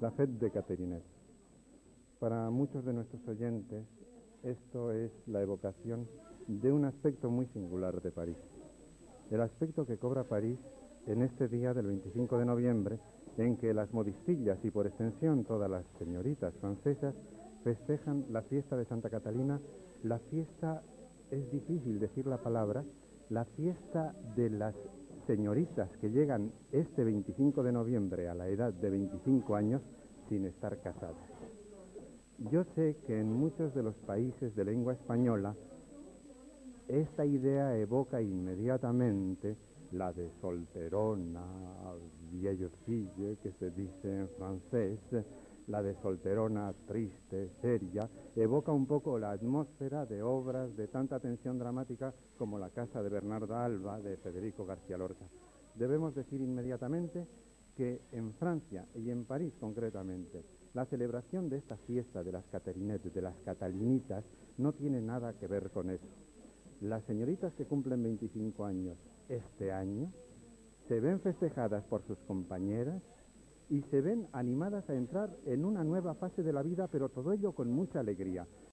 La FED de Caterinet. Para muchos de nuestros oyentes, esto es la evocación de un aspecto muy singular de París. El aspecto que cobra París en este día del 25 de noviembre, en que las modistillas y por extensión todas las señoritas francesas festejan la fiesta de Santa Catalina, la fiesta, es difícil decir la palabra, la fiesta de las señoritas que llegan este 25 de noviembre a la edad de 25 años sin estar casadas. Yo sé que en muchos de los países de lengua española esta idea evoca inmediatamente la de solterona, vieillocille, que se dice en francés, la de solterona triste, seria, evoca un poco la atmósfera de obras de tanta tensión dramática como La casa de Bernarda Alba de Federico García Lorca. Debemos decir inmediatamente que en Francia y en París concretamente, la celebración de esta fiesta de las de las Catalinitas, no tiene nada que ver con eso. Las señoritas que cumplen 25 años este año se ven festejadas por sus compañeras y se ven animadas a entrar en una nueva fase de la vida, pero todo ello con mucha alegría.